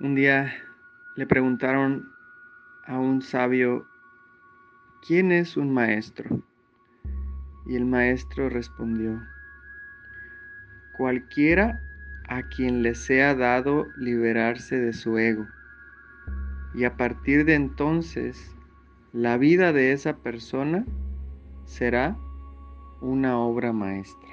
Un día le preguntaron a un sabio, ¿quién es un maestro? Y el maestro respondió, cualquiera a quien le sea dado liberarse de su ego. Y a partir de entonces, la vida de esa persona será una obra maestra.